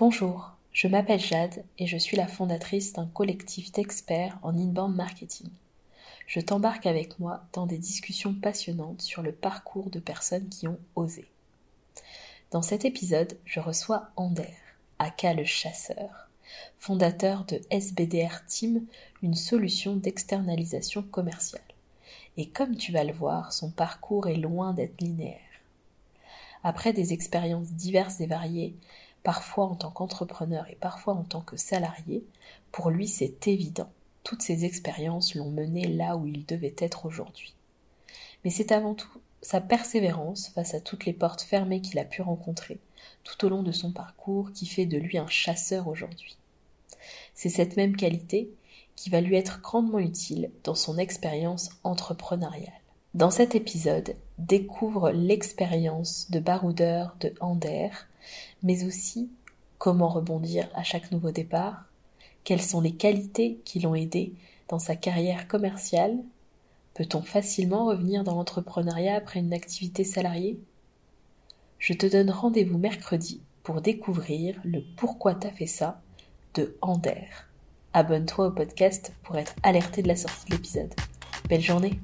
Bonjour, je m'appelle Jade et je suis la fondatrice d'un collectif d'experts en inbound marketing. Je t'embarque avec moi dans des discussions passionnantes sur le parcours de personnes qui ont osé. Dans cet épisode, je reçois Ander, aka le chasseur, fondateur de SBDR Team, une solution d'externalisation commerciale. Et comme tu vas le voir, son parcours est loin d'être linéaire. Après des expériences diverses et variées, parfois en tant qu'entrepreneur et parfois en tant que salarié, pour lui c'est évident. Toutes ces expériences l'ont mené là où il devait être aujourd'hui. Mais c'est avant tout sa persévérance face à toutes les portes fermées qu'il a pu rencontrer tout au long de son parcours qui fait de lui un chasseur aujourd'hui. C'est cette même qualité qui va lui être grandement utile dans son expérience entrepreneuriale. Dans cet épisode, découvre l'expérience de baroudeur de Ander, mais aussi comment rebondir à chaque nouveau départ, quelles sont les qualités qui l'ont aidé dans sa carrière commerciale, peut-on facilement revenir dans l'entrepreneuriat après une activité salariée? Je te donne rendez-vous mercredi pour découvrir le pourquoi t'as fait ça de Ander. Abonne-toi au podcast pour être alerté de la sortie de l'épisode. Belle journée